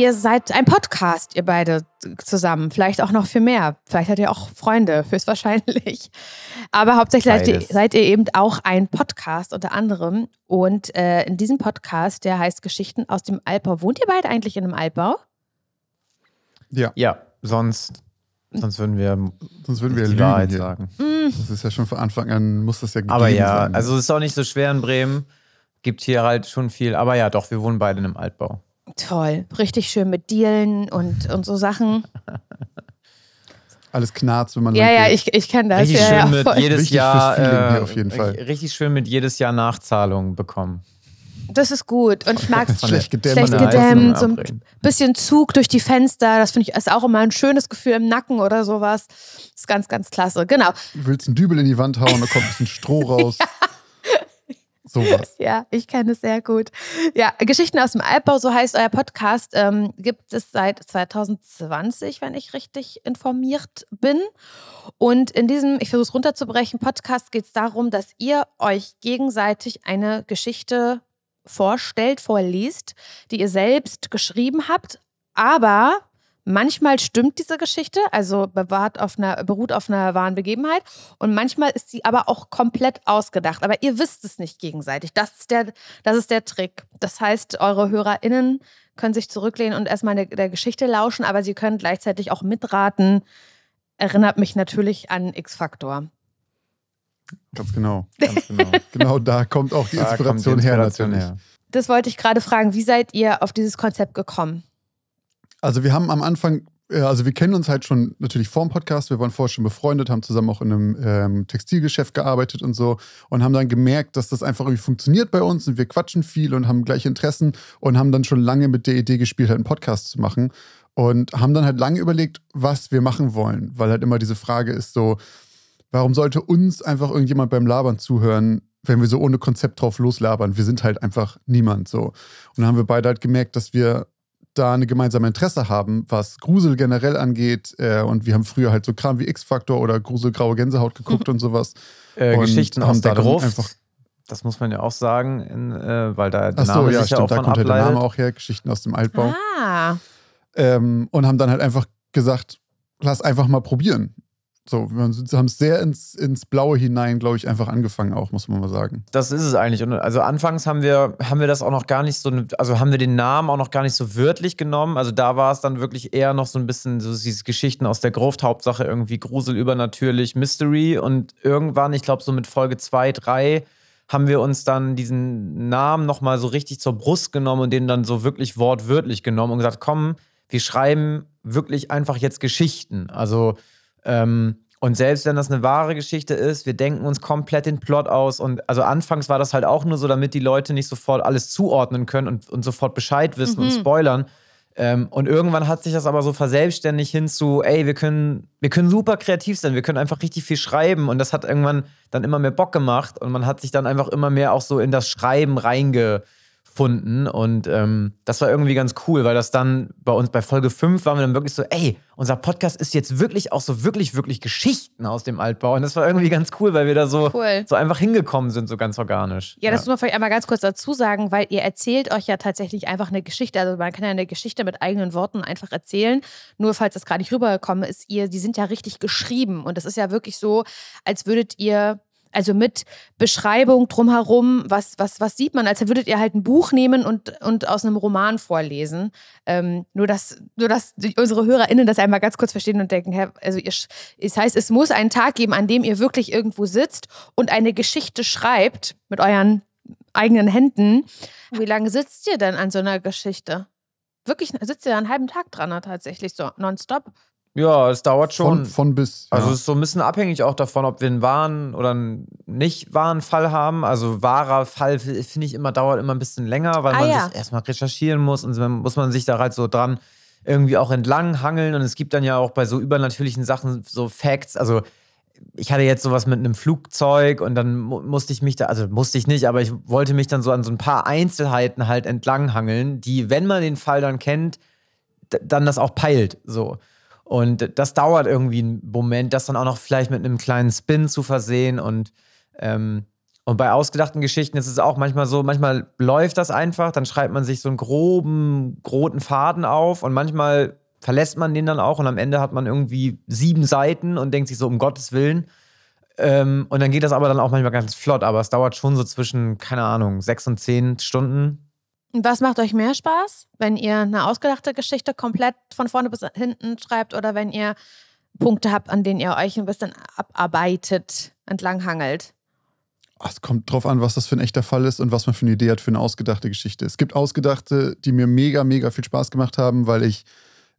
Ihr seid ein Podcast, ihr beide zusammen. Vielleicht auch noch für mehr. Vielleicht habt ihr auch Freunde, höchstwahrscheinlich. Aber hauptsächlich seid ihr, seid ihr, eben auch ein Podcast unter anderem. Und äh, in diesem Podcast, der heißt Geschichten aus dem Altbau. Wohnt ihr beide eigentlich in einem Altbau? Ja. Ja, sonst, sonst würden wir, sonst würden wir die lügen Wahrheit hier. sagen. Das ist ja schon von Anfang an, muss das ja gegeben Aber ja, sein. also es ist auch nicht so schwer in Bremen. Gibt hier halt schon viel. Aber ja, doch, wir wohnen beide in einem Altbau. Toll. Richtig schön mit Dielen und, und so Sachen. Alles knarzt, wenn man Ja, ja, ich, ich kenne das. Richtig ja, schön ja, mit voll. jedes Wichtig Jahr. fürs Feeling hier äh, auf jeden Fall. Richtig schön mit jedes Jahr Nachzahlungen bekommen. Das ist gut. Und ich mag es Schlecht gedämmt. schlecht gedämmt, so Heizung ein bisschen Zug durch die Fenster. Das finde ich ist auch immer ein schönes Gefühl im Nacken oder sowas. ist ganz, ganz klasse. Genau. Du willst einen Dübel in die Wand hauen, da kommt ein bisschen Stroh raus. Sowas. Ja, ich kenne es sehr gut. Ja, Geschichten aus dem Altbau, so heißt euer Podcast, ähm, gibt es seit 2020, wenn ich richtig informiert bin. Und in diesem, ich versuche es runterzubrechen, Podcast geht es darum, dass ihr euch gegenseitig eine Geschichte vorstellt, vorliest, die ihr selbst geschrieben habt, aber manchmal stimmt diese Geschichte, also bewahrt auf einer, beruht auf einer wahren Begebenheit und manchmal ist sie aber auch komplett ausgedacht, aber ihr wisst es nicht gegenseitig. Das ist der, das ist der Trick. Das heißt, eure HörerInnen können sich zurücklehnen und erstmal der, der Geschichte lauschen, aber sie können gleichzeitig auch mitraten. Erinnert mich natürlich an X-Factor. Ganz genau. Ganz genau. Genau da kommt auch die Inspiration, die her Inspiration natürlich. her. Das wollte ich gerade fragen. Wie seid ihr auf dieses Konzept gekommen? Also wir haben am Anfang, äh, also wir kennen uns halt schon natürlich vor dem Podcast, wir waren vorher schon befreundet, haben zusammen auch in einem ähm, Textilgeschäft gearbeitet und so und haben dann gemerkt, dass das einfach irgendwie funktioniert bei uns und wir quatschen viel und haben gleiche Interessen und haben dann schon lange mit der Idee gespielt, halt einen Podcast zu machen und haben dann halt lange überlegt, was wir machen wollen, weil halt immer diese Frage ist so, warum sollte uns einfach irgendjemand beim Labern zuhören, wenn wir so ohne Konzept drauf loslabern? Wir sind halt einfach niemand so. Und dann haben wir beide halt gemerkt, dass wir da eine gemeinsame Interesse haben, was Grusel generell angeht. Äh, und wir haben früher halt so Kram wie X-Factor oder Gruselgraue Gänsehaut geguckt und sowas. Äh, Und Geschichten haben aus der Gruft. einfach- das muss man ja auch sagen, in, äh, weil da der Ach so, Name ja, sich ja stimmt, auch da von kommt halt der ableitet. Name auch her, Geschichten aus dem Altbau. Ah, Ähm, und haben dann halt einfach gesagt, lass einfach mal probieren. So, wir haben es sehr ins, ins Blaue hinein, glaube ich, einfach angefangen auch, muss man mal sagen. Das ist es eigentlich. Und also anfangs haben wir, haben wir das auch noch gar nicht so, also haben wir den Namen auch noch gar nicht so wörtlich genommen. Also da war es dann wirklich eher noch so ein bisschen so diese Geschichten aus der Gruft, Hauptsache irgendwie Grusel, übernatürlich, Mystery. Und irgendwann, ich glaube so mit Folge 2, 3, haben wir uns dann diesen Namen nochmal so richtig zur Brust genommen und den dann so wirklich wortwörtlich genommen und gesagt, komm, wir schreiben wirklich einfach jetzt Geschichten. Also ähm, und selbst wenn das eine wahre Geschichte ist, wir denken uns komplett den Plot aus. Und also anfangs war das halt auch nur so, damit die Leute nicht sofort alles zuordnen können und, und sofort Bescheid wissen und spoilern. Ähm, und irgendwann hat sich das aber so verselbstständigt hin zu, ey, wir können, wir können super kreativ sein, wir können einfach richtig viel schreiben. Und das hat irgendwann dann immer mehr Bock gemacht und man hat sich dann einfach immer mehr auch so in das Schreiben reingefunden. Und ähm, das war irgendwie ganz cool, weil das dann bei uns bei Folge 5 waren wir dann wirklich so, ey, unser Podcast ist jetzt wirklich auch so wirklich, wirklich Geschichten aus dem Altbau. Und das war irgendwie ganz cool, weil wir da so, Cool. so einfach hingekommen sind, so ganz organisch. Ja, das muss man vielleicht einmal ganz kurz dazu sagen, weil ihr erzählt euch ja tatsächlich einfach eine Geschichte. Also man kann ja eine Geschichte mit eigenen Worten einfach erzählen. Nur falls das gerade nicht rübergekommen ist, ihr, die sind ja richtig geschrieben. Und das ist ja wirklich so, als würdet ihr, also mit Beschreibung drumherum, was, was, was sieht man, als würdet ihr halt ein Buch nehmen und, und aus einem Roman vorlesen. Ähm, nur, dass, nur, dass unsere HörerInnen das einmal ganz kurz verstehen und denken, hä, also ihr, es heißt, es muss einen Tag geben, an dem ihr wirklich irgendwo sitzt und eine Geschichte schreibt mit euren eigenen Händen. Wie lange sitzt ihr denn an so einer Geschichte? Wirklich, sitzt ihr einen halben Tag dran, tatsächlich so nonstop? Ja, es dauert schon. Von, von bis. Also ja. es ist so ein bisschen abhängig auch davon, ob wir einen wahren oder einen nicht wahren Fall haben. Also wahrer Fall finde ich immer dauert immer ein bisschen länger, weil Ah, man ja. sich erstmal recherchieren muss und dann muss man sich da halt so dran irgendwie auch entlang hangeln und es gibt dann ja auch bei so übernatürlichen Sachen so Facts, also ich hatte jetzt sowas mit einem Flugzeug und dann mu musste ich mich da, also musste ich nicht, aber ich wollte mich dann so an so ein paar Einzelheiten halt entlang hangeln, die, wenn man den Fall dann kennt, dann das auch peilt, so. Und das dauert irgendwie einen Moment, das dann auch noch vielleicht mit einem kleinen Spin zu versehen. Und ähm, Und bei ausgedachten Geschichten ist es auch manchmal so, manchmal läuft das einfach, dann schreibt man sich so einen groben, roten Faden auf und manchmal verlässt man den dann auch und am Ende hat man irgendwie sieben Seiten und denkt sich so, um Gottes Willen. Ähm, und dann geht das aber dann auch manchmal ganz flott, aber es dauert schon so zwischen, keine Ahnung, sechs und zehn Stunden. Was macht euch mehr Spaß, wenn ihr eine ausgedachte Geschichte komplett von vorne bis hinten schreibt oder wenn ihr Punkte habt, an denen ihr euch ein bisschen abarbeitet, entlanghangelt? Es kommt drauf an, was das für ein echter Fall ist und was man für eine Idee hat für eine ausgedachte Geschichte. Es gibt ausgedachte, die mir mega, mega viel Spaß gemacht haben, weil ich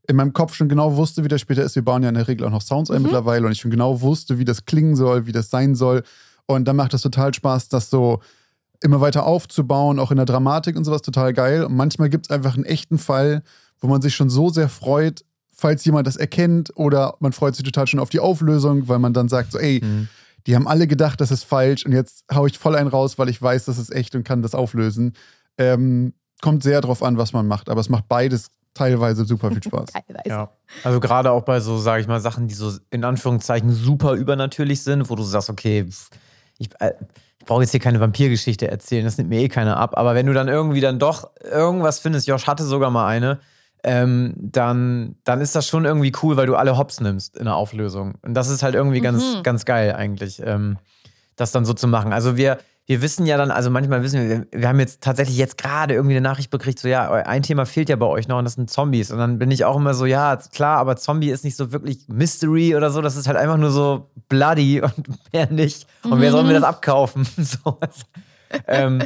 in meinem Kopf schon genau wusste, wie das später ist. Wir bauen ja in der Regel auch noch Sounds ein mhm. mittlerweile und ich schon genau wusste, wie das klingen soll, wie das sein soll. Und dann macht es total Spaß, das so immer weiter aufzubauen, auch in der Dramatik und sowas total geil. Und manchmal gibt es einfach einen echten Fall, wo man sich schon so sehr freut, falls jemand das erkennt oder man freut sich total schon auf die Auflösung, weil man dann sagt so, ey, mhm die haben alle gedacht, das ist falsch und jetzt haue ich voll einen raus, weil ich weiß, das ist echt und kann das auflösen. Ähm, kommt sehr drauf an, was man macht, aber es macht beides teilweise super viel Spaß. teilweise. Ja. Also gerade auch bei so, sage ich mal, Sachen, die so in Anführungszeichen super übernatürlich sind, wo du sagst, okay, ich, äh, ich brauche jetzt hier keine Vampirgeschichte erzählen, das nimmt mir eh keiner ab. Aber wenn du dann irgendwie dann doch irgendwas findest, Josh hatte sogar mal eine, ähm, dann, dann ist das schon irgendwie cool, weil du alle Hops nimmst in der Auflösung. Und das ist halt irgendwie mhm. ganz, ganz geil eigentlich, ähm, das dann so zu machen. Also wir, wir wissen ja dann, also manchmal wissen wir, wir haben jetzt tatsächlich jetzt gerade irgendwie eine Nachricht bekriegt, so ja, ein Thema fehlt ja bei euch noch und das sind Zombies. Und dann bin ich auch immer so, ja, klar, aber Zombie ist nicht so wirklich Mystery oder so, das ist halt einfach nur so bloody und mehr nicht. Und mhm. wer soll mir das abkaufen? so, ähm,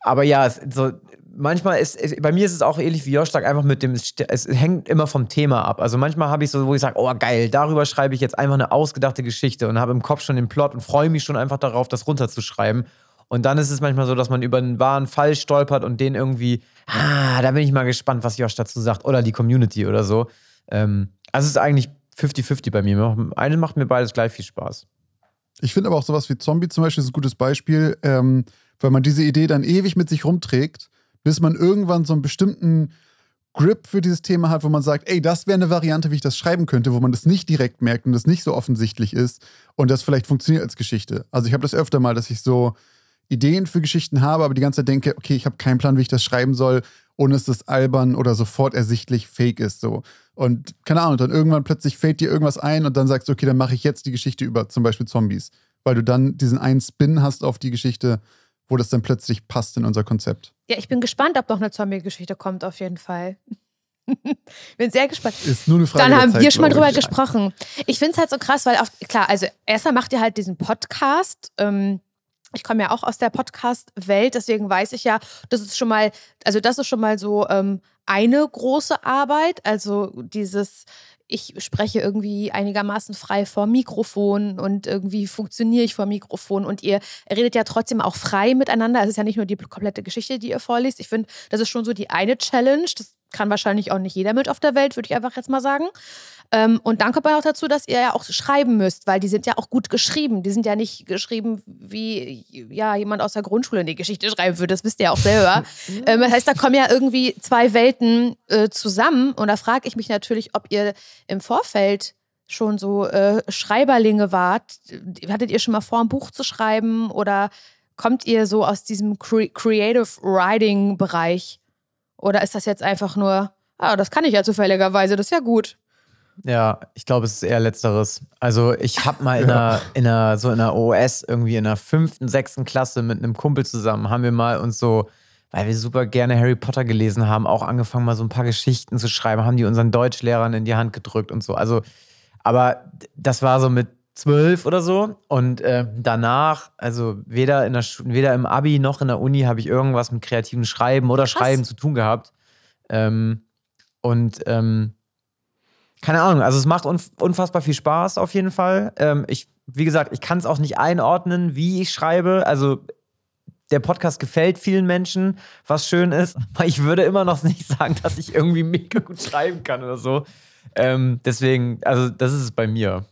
aber ja, so, manchmal ist, bei mir ist es auch ähnlich wie Joschlag, einfach mit dem, es hängt immer vom Thema ab. Also manchmal habe ich so, wo ich sage, oh geil, darüber schreibe ich jetzt einfach eine ausgedachte Geschichte und habe im Kopf schon den Plot und freue mich schon einfach darauf, das runterzuschreiben. Und dann ist es manchmal so, dass man über einen wahren Fall stolpert und den irgendwie, ah, da bin ich mal gespannt, was Josh dazu sagt oder die Community oder so. Ähm, also es ist eigentlich 50-50 bei mir. Eine macht mir beides gleich viel Spaß. Ich finde aber auch sowas wie Zombie zum Beispiel ist ein gutes Beispiel, ähm, weil man diese Idee dann ewig mit sich rumträgt bis man irgendwann so einen bestimmten Grip für dieses Thema hat, wo man sagt, ey, das wäre eine Variante, wie ich das schreiben könnte, wo man das nicht direkt merkt und das nicht so offensichtlich ist und das vielleicht funktioniert als Geschichte. Also ich habe das öfter mal, dass ich so Ideen für Geschichten habe, aber die ganze Zeit denke, okay, ich habe keinen Plan, wie ich das schreiben soll, ohne dass das albern oder sofort ersichtlich fake ist. So. Und keine Ahnung, dann irgendwann plötzlich fällt dir irgendwas ein und dann sagst du, okay, dann mache ich jetzt die Geschichte über zum Beispiel Zombies, weil du dann diesen einen Spin hast auf die Geschichte wo das dann plötzlich passt in unser Konzept. Ja, ich bin gespannt, ob noch eine Zombie-Geschichte kommt, auf jeden Fall. bin sehr gespannt. Ist nur eine Frage. Dann haben Zeit, wir schon mal drüber ich. gesprochen. Ich finde es halt so krass, weil auch, klar, also erstmal macht ihr halt diesen Podcast. Ähm, ich komme ja auch aus der Podcast-Welt, deswegen weiß ich ja, das ist schon mal, also das ist schon mal so ähm, eine große Arbeit. Also dieses ich spreche irgendwie einigermaßen frei vor Mikrofon und irgendwie funktioniere ich vor Mikrofon und ihr redet ja trotzdem auch frei miteinander. Es ist ja nicht nur die komplette Geschichte, die ihr vorliest. Ich finde, das ist schon so die eine Challenge. Das kann wahrscheinlich auch nicht jeder mit auf der Welt, würde ich einfach jetzt mal sagen. Ähm, und dann kommt man auch dazu, dass ihr ja auch schreiben müsst, weil die sind ja auch gut geschrieben. Die sind ja nicht geschrieben, wie ja, jemand aus der Grundschule eine Geschichte schreiben würde. Das wisst ihr ja auch selber. ähm, das heißt, da kommen ja irgendwie zwei Welten äh, zusammen. Und da frage ich mich natürlich, ob ihr im Vorfeld schon so äh, Schreiberlinge wart. Hattet ihr schon mal vor, ein Buch zu schreiben? Oder kommt ihr so aus diesem Cre Creative Writing Bereich? Oder ist das jetzt einfach nur, ah, das kann ich ja zufälligerweise, das ist ja gut. Ja, ich glaube, es ist eher letzteres. Also ich habe mal in einer, in einer, so in einer OS irgendwie in der fünften, sechsten Klasse mit einem Kumpel zusammen, haben wir mal uns so, weil wir super gerne Harry Potter gelesen haben, auch angefangen mal so ein paar Geschichten zu schreiben, haben die unseren Deutschlehrern in die Hand gedrückt und so. Also, aber das war so mit zwölf oder so. Und äh, danach, also weder, in der weder im Abi noch in der Uni habe ich irgendwas mit kreativen Schreiben oder Krass. Schreiben zu tun gehabt. Ähm, und ähm, keine Ahnung, also es macht unfassbar viel Spaß auf jeden Fall. Ähm, ich, wie gesagt, ich kann es auch nicht einordnen, wie ich schreibe. Also der Podcast gefällt vielen Menschen, was schön ist, aber ich würde immer noch nicht sagen, dass ich irgendwie mega gut schreiben kann oder so. Ähm, deswegen, also das ist es bei mir.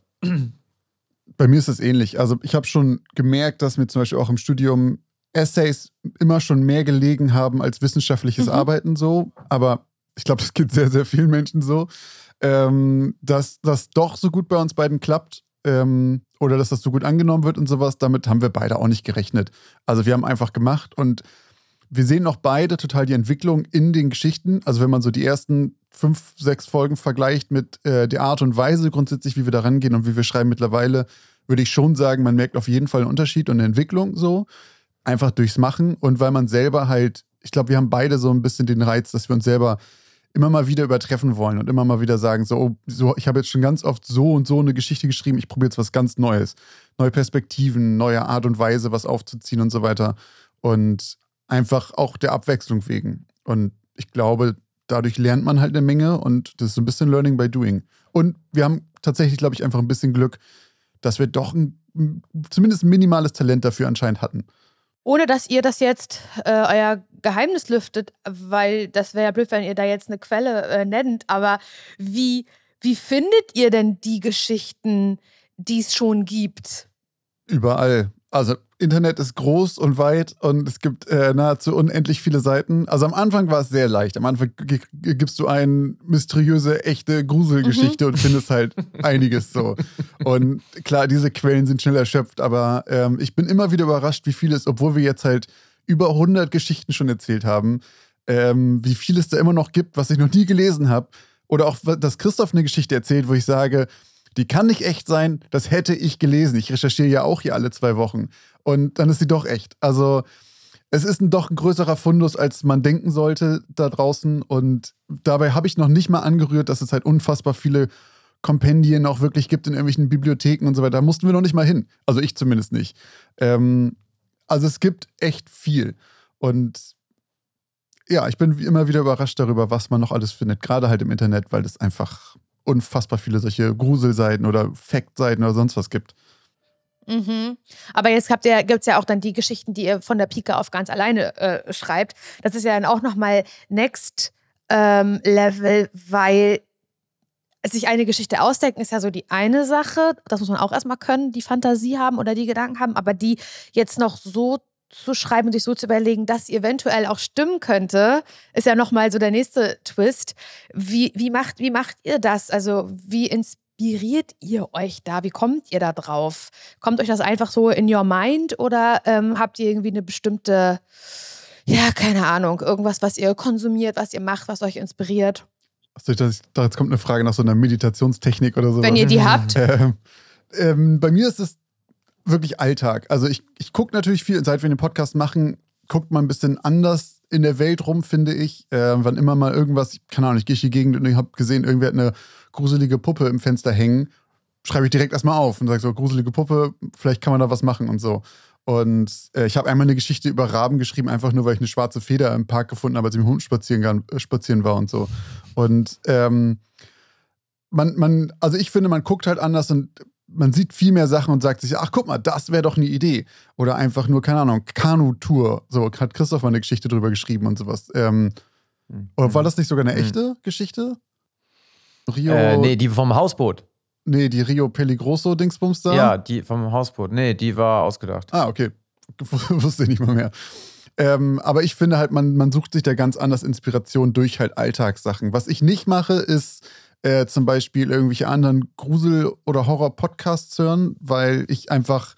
Bei mir ist es ähnlich. Also ich habe schon gemerkt, dass mir zum Beispiel auch im Studium Essays immer schon mehr gelegen haben als wissenschaftliches mhm. Arbeiten so. Aber ich glaube, das geht sehr, sehr vielen Menschen so ähm, dass das doch so gut bei uns beiden klappt. ähm, oder dass das so gut angenommen wird und sowas. Damit haben wir beide auch nicht gerechnet. Also wir haben einfach gemacht und wir sehen auch beide total die Entwicklung in den Geschichten. Also wenn man so die ersten fünf, sechs Folgen vergleicht mit äh, der Art und Weise grundsätzlich, wie wir da rangehen und wie wir schreiben mittlerweile, würde ich schon sagen, man merkt auf jeden Fall einen Unterschied und eine Entwicklung so. Einfach durchs Machen und weil man selber halt, ich glaube, wir haben beide so ein bisschen den Reiz, dass wir uns selber immer mal wieder übertreffen wollen und immer mal wieder sagen, so, oh, so ich habe jetzt schon ganz oft so und so eine Geschichte geschrieben, ich probiere jetzt was ganz Neues. Neue Perspektiven, neue Art und Weise, was aufzuziehen und so weiter. Und einfach auch der Abwechslung wegen. Und ich glaube, dadurch lernt man halt eine Menge und das ist so ein bisschen Learning by Doing. Und wir haben tatsächlich, glaube ich, einfach ein bisschen Glück, dass wir doch ein, zumindest ein minimales Talent dafür anscheinend hatten. Ohne dass ihr das jetzt äh, euer Geheimnis lüftet, weil das wäre ja blöd, wenn ihr da jetzt eine Quelle äh, nennt, aber wie, wie findet ihr denn die Geschichten, die es schon gibt? Überall. Also Internet ist groß und weit und es gibt äh, nahezu unendlich viele Seiten. Also am Anfang war es sehr leicht. Am Anfang gibst du eine mysteriöse, echte Gruselgeschichte mhm. und findest halt einiges so. Und klar, diese Quellen sind schnell erschöpft, aber ähm, ich bin immer wieder überrascht, wie viel es, obwohl wir jetzt halt über 100 Geschichten schon erzählt haben, ähm, wie viel es da immer noch gibt, was ich noch nie gelesen habe. Oder auch, dass Christoph eine Geschichte erzählt, wo ich sage, die kann nicht echt sein, das hätte ich gelesen. Ich recherchiere ja auch hier alle zwei Wochen. Und dann ist sie doch echt. Also es ist ein, doch ein größerer Fundus, als man denken sollte da draußen. Und dabei habe ich noch nicht mal angerührt, dass es halt unfassbar viele Kompendien auch wirklich gibt in irgendwelchen Bibliotheken und so weiter. Da mussten wir noch nicht mal hin. Also ich zumindest nicht. Ähm, also es gibt echt viel. Und ja, ich bin immer wieder überrascht darüber, was man noch alles findet, gerade halt im Internet, weil es einfach unfassbar viele solche Gruselseiten oder Fact-Seiten oder sonst was gibt. Mhm. Aber jetzt gibt es ja auch dann die Geschichten, die ihr von der Pike auf ganz alleine äh, schreibt. Das ist ja dann auch nochmal Next ähm, Level, weil sich eine Geschichte ausdenken ist ja so die eine Sache. Das muss man auch erstmal können, die Fantasie haben oder die Gedanken haben. Aber die jetzt noch so zu schreiben und sich so zu überlegen, dass sie eventuell auch stimmen könnte, ist ja nochmal so der nächste Twist. Wie, wie, macht, wie macht ihr das? Also, wie inspiriert ihr euch da? Wie kommt ihr da drauf? Kommt euch das einfach so in your mind oder ähm, habt ihr irgendwie eine bestimmte, ja, keine Ahnung, irgendwas, was ihr konsumiert, was ihr macht, was euch inspiriert? Also, jetzt kommt eine Frage nach so einer Meditationstechnik oder so. Wenn ihr die habt. Ähm, ähm, bei mir ist es wirklich Alltag. Also ich, ich gucke natürlich viel, seit wir den Podcast machen, guckt man ein bisschen anders in der Welt rum, finde ich. Äh, wann immer mal irgendwas, keine Ahnung, ich gehe die Gegend und ich habe gesehen, irgendwer hat eine gruselige Puppe im Fenster hängen, schreibe ich direkt erstmal auf und sage so, gruselige Puppe, vielleicht kann man da was machen und so. Und äh, ich habe einmal eine Geschichte über Raben geschrieben, einfach nur, weil ich eine schwarze Feder im Park gefunden habe, als ich mit dem Hund spazieren, äh, spazieren war und so. Und ähm, man, man, also ich finde, man guckt halt anders und man sieht viel mehr Sachen und sagt sich, ach guck mal, das wäre doch eine Idee. Oder einfach nur, keine Ahnung, Kanu-Tour. So hat Christoph mal eine Geschichte drüber geschrieben und sowas. Ähm, mhm. Oder war das nicht sogar eine mhm. echte Geschichte? Rio. Äh, nee, die vom Hausboot. Nee, die Rio Peligroso-Dingsbums da? Ja, die vom Hausboot. Nee, die war ausgedacht. Ah, okay. Wusste ich nicht mal mehr. Ähm, aber ich finde halt, man, man sucht sich da ganz anders Inspiration durch halt Alltagssachen. Was ich nicht mache, ist äh, zum Beispiel irgendwelche anderen Grusel- oder Horror-Podcasts hören, weil ich einfach,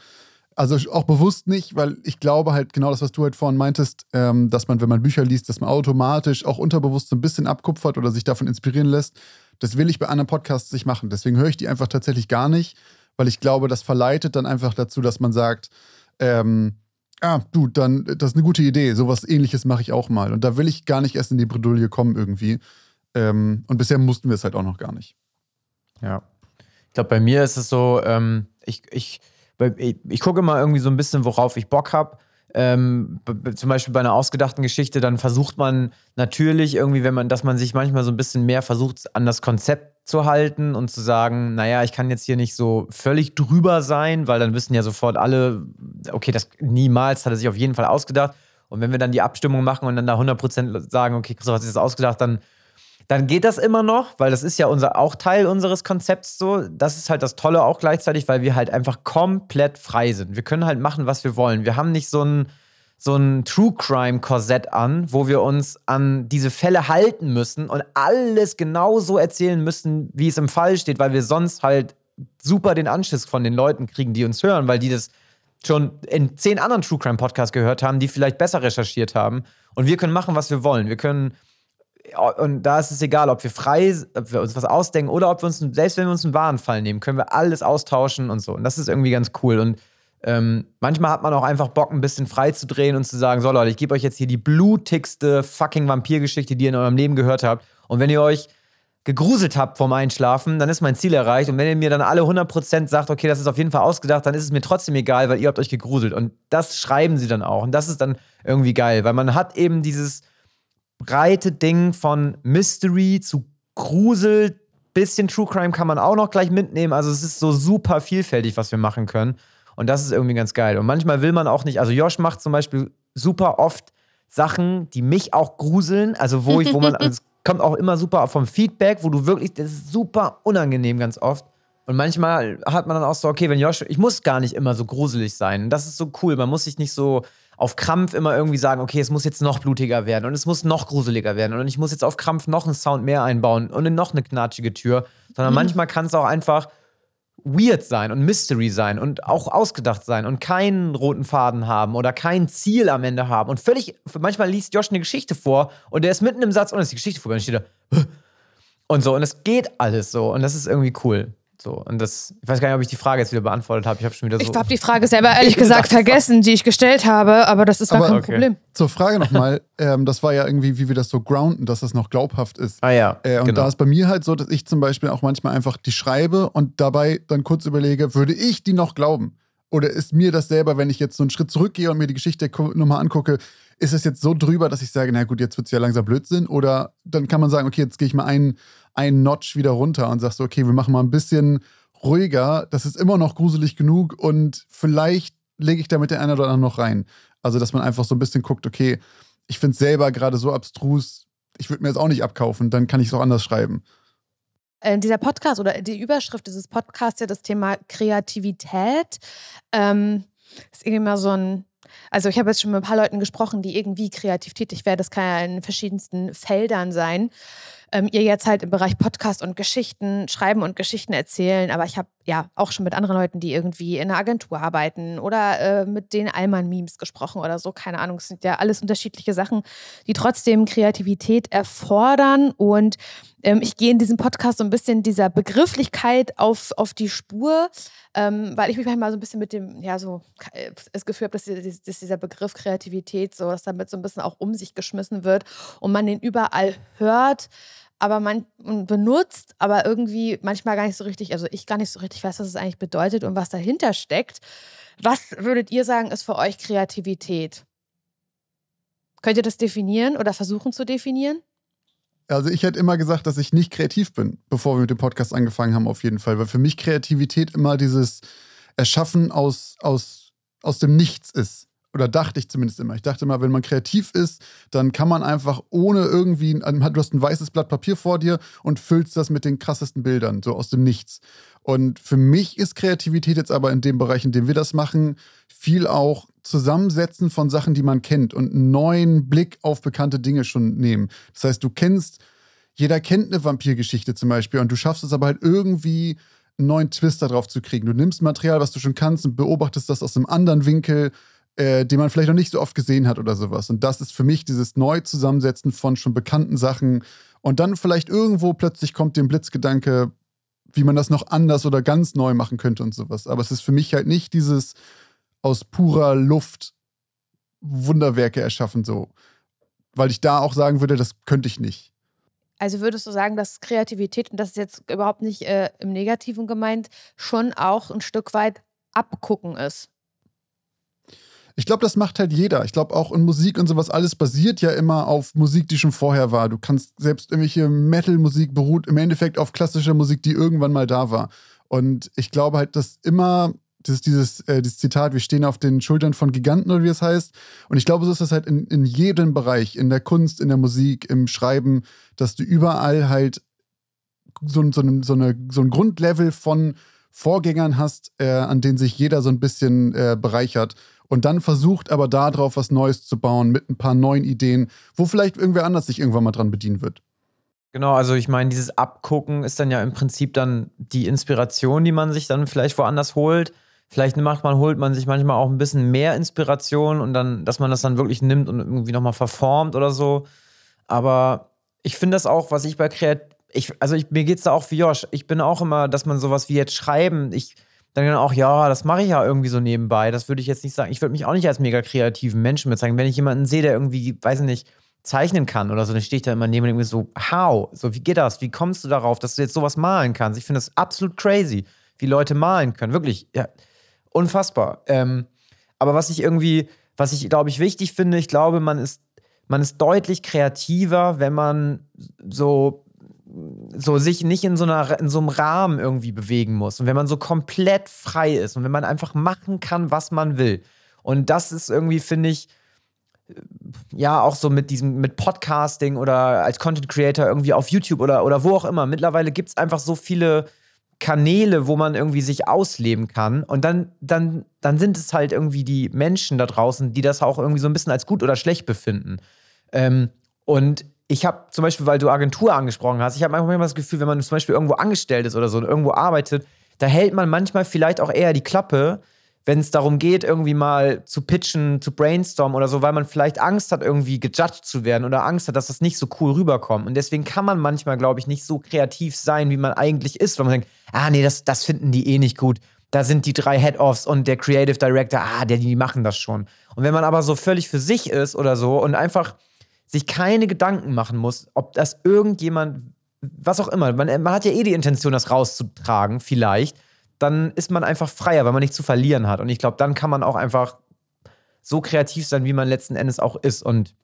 also auch bewusst nicht, weil ich glaube halt genau das, was du halt vorhin meintest, ähm, dass man, wenn man Bücher liest, dass man automatisch auch unterbewusst so ein bisschen abkupfert oder sich davon inspirieren lässt. Das will ich bei anderen Podcasts nicht machen. Deswegen höre ich die einfach tatsächlich gar nicht, weil ich glaube, das verleitet dann einfach dazu, dass man sagt, ähm, ah, du, dann, das ist eine gute Idee, sowas ähnliches mache ich auch mal. Und da will ich gar nicht erst in die Bredouille kommen irgendwie. Ähm, und bisher mussten wir es halt auch noch gar nicht. Ja. Ich glaube, bei mir ist es so, ähm, ich, ich, ich, ich gucke mal irgendwie so ein bisschen, worauf ich Bock habe. Ähm, zum Beispiel bei einer ausgedachten Geschichte, dann versucht man natürlich irgendwie, wenn man, dass man sich manchmal so ein bisschen mehr versucht, an das Konzept zu halten und zu sagen, naja, ich kann jetzt hier nicht so völlig drüber sein, weil dann wissen ja sofort alle, okay, das niemals hat er sich auf jeden Fall ausgedacht. Und wenn wir dann die Abstimmung machen und dann da 100% sagen, okay, Christoph hat sich das ausgedacht, dann dann geht das immer noch, weil das ist ja unser, auch Teil unseres Konzepts so. Das ist halt das Tolle auch gleichzeitig, weil wir halt einfach komplett frei sind. Wir können halt machen, was wir wollen. Wir haben nicht so ein, so ein True Crime Korsett an, wo wir uns an diese Fälle halten müssen und alles genau so erzählen müssen, wie es im Fall steht, weil wir sonst halt super den Anschiss von den Leuten kriegen, die uns hören, weil die das schon in zehn anderen True Crime Podcasts gehört haben, die vielleicht besser recherchiert haben. Und wir können machen, was wir wollen. Wir können, und da ist es egal, ob wir frei, ob wir uns was ausdenken oder ob wir uns, selbst wenn wir uns einen wahren Fall nehmen, können wir alles austauschen und so. Und das ist irgendwie ganz cool. Und ähm, manchmal hat man auch einfach Bock, ein bisschen frei zu drehen und zu sagen: So, Leute, ich gebe euch jetzt hier die blutigste fucking Vampirgeschichte, die ihr in eurem Leben gehört habt. Und wenn ihr euch gegruselt habt vorm Einschlafen, dann ist mein Ziel erreicht. Und wenn ihr mir dann alle 100% sagt, okay, das ist auf jeden Fall ausgedacht, dann ist es mir trotzdem egal, weil ihr habt euch gegruselt. Und das schreiben sie dann auch. Und das ist dann irgendwie geil, weil man hat eben dieses breite Ding von Mystery zu Grusel, bisschen True Crime kann man auch noch gleich mitnehmen. Also es ist so super vielfältig, was wir machen können. Und das ist irgendwie ganz geil. Und manchmal will man auch nicht, also Josh macht zum Beispiel super oft Sachen, die mich auch gruseln. Also wo ich, wo man, es kommt auch immer super vom Feedback, wo du wirklich, das ist super unangenehm ganz oft. Und manchmal hat man dann auch so, okay, wenn Josh, ich muss gar nicht immer so gruselig sein. Und das ist so cool. Man muss sich nicht so auf Krampf immer irgendwie sagen, okay, es muss jetzt noch blutiger werden und es muss noch gruseliger werden und ich muss jetzt auf Krampf noch einen Sound mehr einbauen und noch eine knatschige Tür, sondern mhm. manchmal kann es auch einfach weird sein und Mystery sein und auch ausgedacht sein und keinen roten Faden haben oder kein Ziel am Ende haben. Und völlig, manchmal liest Josh eine Geschichte vor und der ist mitten im Satz und ist die Geschichte vorbei und steht da und so. Und es geht alles so und das ist irgendwie cool. So, und das, ich weiß gar nicht, ob ich die Frage jetzt wieder beantwortet habe. Ich habe schon wieder so. Ich habe die Frage selber ehrlich gesagt vergessen, die ich gestellt habe, aber das ist gar kein okay. Problem. Zur Frage nochmal, ähm, das war ja irgendwie, wie wir das so grounden, dass das noch glaubhaft ist. Ah ja. Äh, und genau. da ist bei mir halt so, dass ich zum Beispiel auch manchmal einfach die schreibe und dabei dann kurz überlege, würde ich die noch glauben? Oder ist mir das selber, wenn ich jetzt so einen Schritt zurückgehe und mir die Geschichte nochmal angucke, ist es jetzt so drüber, dass ich sage, na gut, jetzt wird es ja langsam Blödsinn? Oder dann kann man sagen, okay, jetzt gehe ich mal einen, einen Notch wieder runter und sagst okay, wir machen mal ein bisschen ruhiger, das ist immer noch gruselig genug und vielleicht lege ich da mit der einen oder anderen noch rein. Also, dass man einfach so ein bisschen guckt, okay, ich finde es selber gerade so abstrus, ich würde mir jetzt auch nicht abkaufen, dann kann ich es auch anders schreiben. Äh, dieser Podcast oder die Überschrift dieses Podcasts ja das Thema Kreativität. Ähm, ist irgendwie mal so ein, also ich habe jetzt schon mit ein paar Leuten gesprochen, die irgendwie kreativ tätig werden. Das kann ja in verschiedensten Feldern sein ähm, ihr jetzt halt im Bereich Podcast und Geschichten schreiben und Geschichten erzählen. Aber ich habe ja auch schon mit anderen Leuten, die irgendwie in einer Agentur arbeiten oder äh, mit den Allmann-Memes gesprochen oder so. Keine Ahnung, es sind ja alles unterschiedliche Sachen, die trotzdem Kreativität erfordern. Und ähm, ich gehe in diesem Podcast so ein bisschen dieser Begrifflichkeit auf, auf die Spur, ähm, weil ich mich manchmal so ein bisschen mit dem, ja, so äh, das Gefühl habe, dass, dass dieser Begriff Kreativität so, dass damit so ein bisschen auch um sich geschmissen wird und man den überall hört aber man benutzt, aber irgendwie manchmal gar nicht so richtig, also ich gar nicht so richtig weiß, was es eigentlich bedeutet und was dahinter steckt. Was würdet ihr sagen, ist für euch Kreativität? Könnt ihr das definieren oder versuchen zu definieren? Also ich hätte immer gesagt, dass ich nicht kreativ bin, bevor wir mit dem Podcast angefangen haben, auf jeden Fall. Weil für mich Kreativität immer dieses Erschaffen aus, aus, aus dem Nichts ist oder dachte ich zumindest immer. Ich dachte immer, wenn man kreativ ist, dann kann man einfach ohne irgendwie, du hast ein weißes Blatt Papier vor dir und füllst das mit den krassesten Bildern, so aus dem Nichts. Und für mich ist Kreativität jetzt aber in dem Bereich, in dem wir das machen, viel auch Zusammensetzen von Sachen, die man kennt und einen neuen Blick auf bekannte Dinge schon nehmen. Das heißt, du kennst, jeder kennt eine Vampirgeschichte zum Beispiel und du schaffst es aber halt irgendwie einen neuen Twist darauf zu kriegen. Du nimmst Material, was du schon kannst und beobachtest das aus einem anderen Winkel äh, den man vielleicht noch nicht so oft gesehen hat oder sowas. Und das ist für mich dieses Neuzusammensetzen von schon bekannten Sachen. Und dann vielleicht irgendwo plötzlich kommt dem Blitzgedanke, wie man das noch anders oder ganz neu machen könnte und sowas. Aber es ist für mich halt nicht dieses aus purer Luft Wunderwerke erschaffen, so. Weil ich da auch sagen würde, das könnte ich nicht. Also würdest du sagen, dass Kreativität, und das ist jetzt überhaupt nicht äh, im Negativen gemeint, schon auch ein Stück weit abgucken ist? Ich glaube, das macht halt jeder. Ich glaube, auch in Musik und sowas, alles basiert ja immer auf Musik, die schon vorher war. Du kannst selbst irgendwelche Metal-Musik beruht im Endeffekt auf klassischer Musik, die irgendwann mal da war. Und ich glaube halt, dass immer das dieses, äh, dieses Zitat, wir stehen auf den Schultern von Giganten oder wie es heißt. Und ich glaube, so ist das halt in, in jedem Bereich, in der Kunst, in der Musik, im Schreiben, dass du überall halt so, so, so, eine, so ein Grundlevel von Vorgängern hast, äh, an denen sich jeder so ein bisschen äh, bereichert und dann versucht aber darauf was Neues zu bauen mit ein paar neuen Ideen, wo vielleicht irgendwer anders sich irgendwann mal dran bedienen wird. Genau, also ich meine, dieses Abgucken ist dann ja im Prinzip dann die Inspiration, die man sich dann vielleicht woanders holt. Vielleicht macht man, holt man sich manchmal auch ein bisschen mehr Inspiration und dann, dass man das dann wirklich nimmt und irgendwie nochmal verformt oder so. Aber ich finde das auch, was ich bei Kreat ich, also ich, mir geht es da auch wie Josh. Ich bin auch immer, dass man sowas wie jetzt schreiben, ich dann auch, ja, das mache ich ja irgendwie so nebenbei. Das würde ich jetzt nicht sagen. Ich würde mich auch nicht als mega kreativen Menschen bezeichnen. Wenn ich jemanden sehe, der irgendwie, weiß ich nicht, zeichnen kann oder so, dann stehe ich da immer neben und denke so, how? So, wie geht das? Wie kommst du darauf, dass du jetzt sowas malen kannst? Ich finde das absolut crazy, wie Leute malen können. Wirklich, ja, unfassbar. Ähm, aber was ich irgendwie, was ich, glaube ich, wichtig finde, ich glaube, man ist, man ist deutlich kreativer, wenn man so so sich nicht in so, einer, in so einem Rahmen irgendwie bewegen muss und wenn man so komplett frei ist und wenn man einfach machen kann, was man will. Und das ist irgendwie, finde ich, ja, auch so mit diesem, mit Podcasting oder als Content Creator irgendwie auf YouTube oder, oder wo auch immer. Mittlerweile gibt es einfach so viele Kanäle, wo man irgendwie sich ausleben kann. Und dann, dann, dann sind es halt irgendwie die Menschen da draußen, die das auch irgendwie so ein bisschen als gut oder schlecht befinden. Ähm, und ich habe zum Beispiel, weil du Agentur angesprochen hast, ich habe manchmal das Gefühl, wenn man zum Beispiel irgendwo angestellt ist oder so und irgendwo arbeitet, da hält man manchmal vielleicht auch eher die Klappe, wenn es darum geht, irgendwie mal zu pitchen, zu brainstormen oder so, weil man vielleicht Angst hat, irgendwie gejudged zu werden oder Angst hat, dass das nicht so cool rüberkommt. Und deswegen kann man manchmal, glaube ich, nicht so kreativ sein, wie man eigentlich ist, weil man denkt, ah nee, das, das finden die eh nicht gut. Da sind die drei Head-Offs und der Creative Director, ah, die, die machen das schon. Und wenn man aber so völlig für sich ist oder so und einfach sich keine Gedanken machen muss, ob das irgendjemand, was auch immer, man, man hat ja eh die Intention, das rauszutragen, vielleicht, dann ist man einfach freier, weil man nichts zu verlieren hat. Und ich glaube, dann kann man auch einfach so kreativ sein, wie man letzten Endes auch ist. Und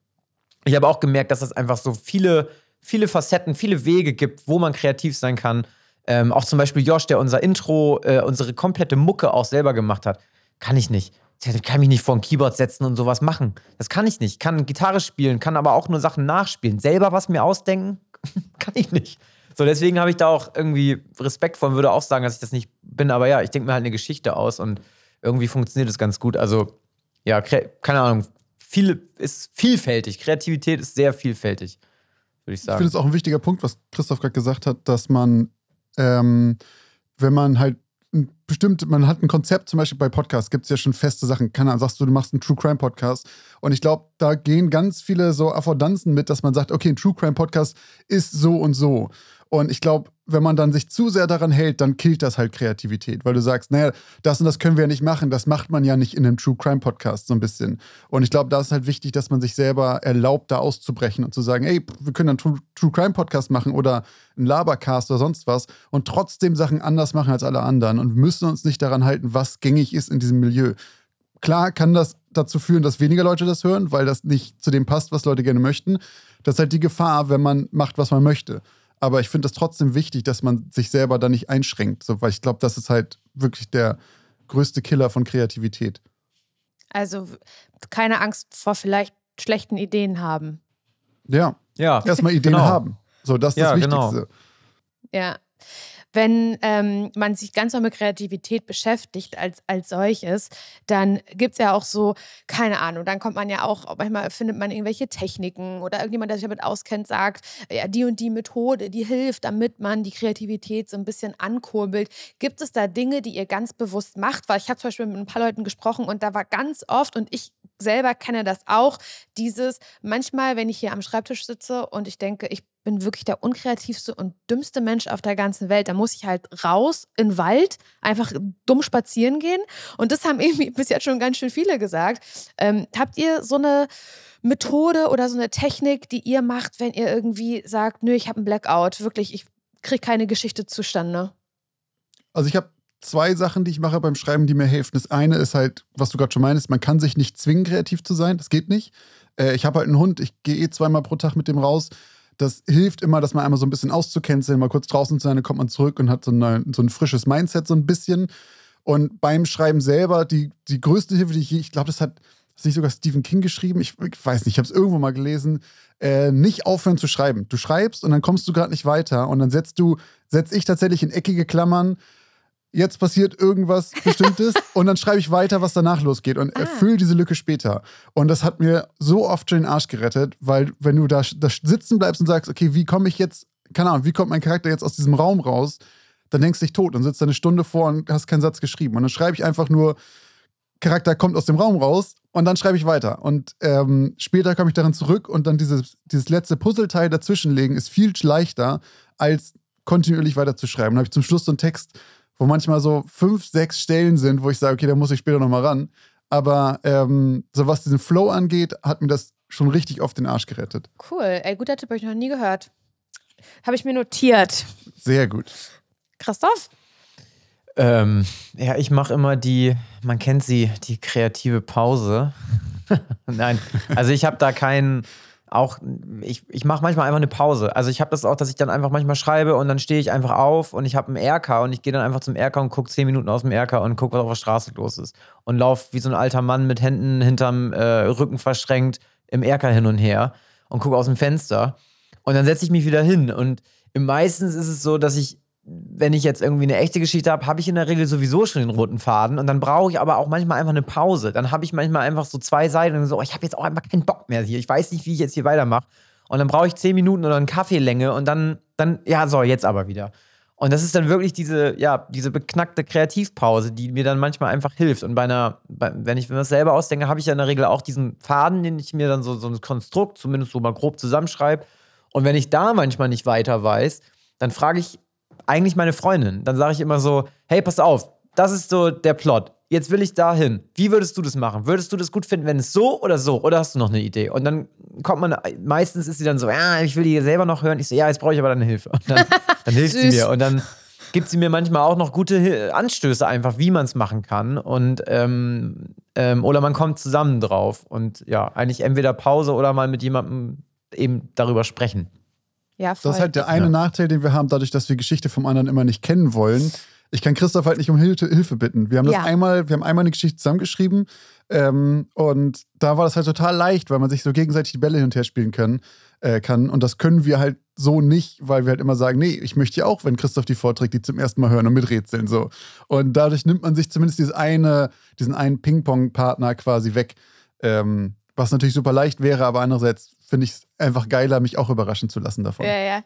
ich habe auch gemerkt, dass es einfach so viele, viele Facetten, viele Wege gibt, wo man kreativ sein kann. Ähm, auch zum Beispiel Josh, der unser Intro, äh, unsere komplette Mucke auch selber gemacht hat. Kann ich nicht. Ich kann mich nicht vor ein Keyboard setzen und sowas machen. Das kann ich nicht. Kann Gitarre spielen, kann aber auch nur Sachen nachspielen. Selber was mir ausdenken, kann ich nicht. So, deswegen habe ich da auch irgendwie Respekt vor und würde auch sagen, dass ich das nicht bin. Aber ja, ich denke mir halt eine Geschichte aus und irgendwie funktioniert es ganz gut. Also, ja, keine Ahnung. Viel ist vielfältig. Kreativität ist sehr vielfältig, würde ich sagen. Ich finde es auch ein wichtiger Punkt, was Christoph gerade gesagt hat, dass man, ähm, wenn man halt bestimmt, man hat ein Konzept, zum Beispiel bei Podcasts gibt es ja schon feste Sachen. Keine Ahnung, sagst du, du machst einen True Crime Podcast. Und ich glaube, da gehen ganz viele so Affordanzen mit, dass man sagt, okay, ein True Crime Podcast ist so und so. Und ich glaube, wenn man dann sich zu sehr daran hält, dann killt das halt Kreativität, weil du sagst, naja, das und das können wir ja nicht machen, das macht man ja nicht in einem True Crime Podcast so ein bisschen. Und ich glaube, da ist halt wichtig, dass man sich selber erlaubt, da auszubrechen und zu sagen, ey, wir können einen True, True Crime Podcast machen oder einen Labercast oder sonst was und trotzdem Sachen anders machen als alle anderen und müssen uns nicht daran halten, was gängig ist in diesem Milieu. Klar kann das dazu führen, dass weniger Leute das hören, weil das nicht zu dem passt, was Leute gerne möchten. Das ist halt die Gefahr, wenn man macht, was man möchte. Aber ich finde es trotzdem wichtig, dass man sich selber da nicht einschränkt, so, weil ich glaube, das ist halt wirklich der größte Killer von Kreativität. Also keine Angst vor vielleicht schlechten Ideen haben. Ja. Ja. Erstmal Ideen genau. haben. So, das ist ja, das genau. Wichtigste. Genau. Ja wenn ähm, man sich ganz normal mit Kreativität beschäftigt als, als solches, dann gibt es ja auch so, keine Ahnung, dann kommt man ja auch, manchmal findet man irgendwelche Techniken oder irgendjemand, der sich damit auskennt, sagt, ja, die und die Methode, die hilft, damit man die Kreativität so ein bisschen ankurbelt. Gibt es da Dinge, die ihr ganz bewusst macht? Weil ich habe zum Beispiel mit ein paar Leuten gesprochen und da war ganz oft, und ich selber kenne das auch, dieses, manchmal, wenn ich hier am Schreibtisch sitze und ich denke, ich bin wirklich der unkreativste und dümmste Mensch auf der ganzen Welt. Da muss ich halt raus in den Wald, einfach dumm spazieren gehen. Und das haben irgendwie bis jetzt schon ganz schön viele gesagt. Ähm, habt ihr so eine Methode oder so eine Technik, die ihr macht, wenn ihr irgendwie sagt, nö, ich habe einen Blackout, wirklich, ich kriege keine Geschichte zustande? Also ich habe zwei Sachen, die ich mache beim Schreiben, die mir helfen. Das eine ist halt, was du gerade schon meinst, man kann sich nicht zwingen, kreativ zu sein. Das geht nicht. Äh, ich habe halt einen Hund, ich gehe eh zweimal pro Tag mit dem raus das hilft immer, dass man einmal so ein bisschen auszucanceln, mal kurz draußen zu sein, dann kommt man zurück und hat so, eine, so ein frisches Mindset so ein bisschen. Und beim Schreiben selber, die, die größte Hilfe, die ich, ich glaube, das hat, das nicht sogar Stephen King geschrieben, ich, ich weiß nicht, ich habe es irgendwo mal gelesen, äh, nicht aufhören zu schreiben. Du schreibst und dann kommst du gerade nicht weiter und dann setzt du, setze ich tatsächlich in eckige Klammern, jetzt passiert irgendwas Bestimmtes und dann schreibe ich weiter, was danach losgeht und ah. erfülle diese Lücke später. Und das hat mir so oft schon den Arsch gerettet, weil wenn du da, da sitzen bleibst und sagst, okay, wie komme ich jetzt keine Ahnung, wie kommt mein Charakter jetzt aus diesem Raum raus? Dann denkst du dich tot und sitzt da eine Stunde vor und hast keinen Satz geschrieben. Und dann schreibe ich einfach nur, Charakter kommt aus dem Raum raus und dann schreibe ich weiter. Und ähm, später komme ich daran zurück und dann dieses, dieses letzte Puzzleteil dazwischenlegen ist viel leichter, als kontinuierlich weiter zu schreiben. Dann habe ich zum Schluss so einen Text, wo manchmal so fünf, sechs Stellen sind, wo ich sage, okay, da muss ich später nochmal ran. Aber ähm, so was diesen Flow angeht, hat mir das schon richtig auf den Arsch gerettet. Cool. Ey, guter Tipp, habe ich noch nie gehört. Habe ich mir notiert. Sehr gut. Christoph? Ähm, ja, ich mache immer die, man kennt sie, die kreative Pause. Nein, also ich habe da keinen, auch, ich, ich mache manchmal einfach eine Pause. Also ich habe das auch, dass ich dann einfach manchmal schreibe und dann stehe ich einfach auf und ich habe einen RK und ich gehe dann einfach zum RK und gucke zehn Minuten aus dem RK und gucke, was auf der Straße los ist. Und laufe wie so ein alter Mann mit Händen hinterm äh, Rücken verschränkt im RK hin und her und gucke aus dem Fenster. Und dann setze ich mich wieder hin. Und meistens ist es so, dass ich wenn ich jetzt irgendwie eine echte Geschichte habe, habe ich in der Regel sowieso schon den roten Faden und dann brauche ich aber auch manchmal einfach eine Pause. Dann habe ich manchmal einfach so zwei Seiten und so, oh, ich habe jetzt auch einfach keinen Bock mehr hier. Ich weiß nicht, wie ich jetzt hier weitermache. Und dann brauche ich zehn Minuten oder einen Kaffeelänge und dann, dann, ja, so, jetzt aber wieder. Und das ist dann wirklich diese, ja, diese beknackte Kreativpause, die mir dann manchmal einfach hilft. Und bei einer, bei, wenn ich mir das selber ausdenke, habe ich ja in der Regel auch diesen Faden, den ich mir dann so, so ein Konstrukt, zumindest so mal grob zusammenschreibe. Und wenn ich da manchmal nicht weiter weiß, dann frage ich eigentlich meine Freundin. Dann sage ich immer so: Hey, pass auf, das ist so der Plot. Jetzt will ich dahin. Wie würdest du das machen? Würdest du das gut finden, wenn es so oder so? Oder hast du noch eine Idee? Und dann kommt man, meistens ist sie dann so, ja, ich will die selber noch hören. Ich so, ja, jetzt brauche ich aber deine Hilfe. Und dann, dann hilft sie mir. Und dann gibt sie mir manchmal auch noch gute Anstöße einfach, wie man es machen kann. Und ähm, ähm, oder man kommt zusammen drauf. Und ja, eigentlich entweder Pause oder mal mit jemandem eben darüber sprechen. Ja, voll. Das ist halt der eine ja. Nachteil, den wir haben, dadurch, dass wir Geschichte vom anderen immer nicht kennen wollen. Ich kann Christoph halt nicht um Hilfe bitten. Wir haben das ja. einmal, wir haben einmal eine Geschichte zusammengeschrieben ähm, und da war das halt total leicht, weil man sich so gegenseitig die Bälle hin und her spielen können, äh, kann. Und das können wir halt so nicht, weil wir halt immer sagen, nee, ich möchte ja auch, wenn Christoph die vorträgt, die zum ersten Mal hören und miträtseln so. Und dadurch nimmt man sich zumindest dieses eine, diesen einen Ping-Pong-Partner quasi weg. Ähm, was natürlich super leicht wäre, aber andererseits finde ich es einfach geiler, mich auch überraschen zu lassen davon. Ja, ja.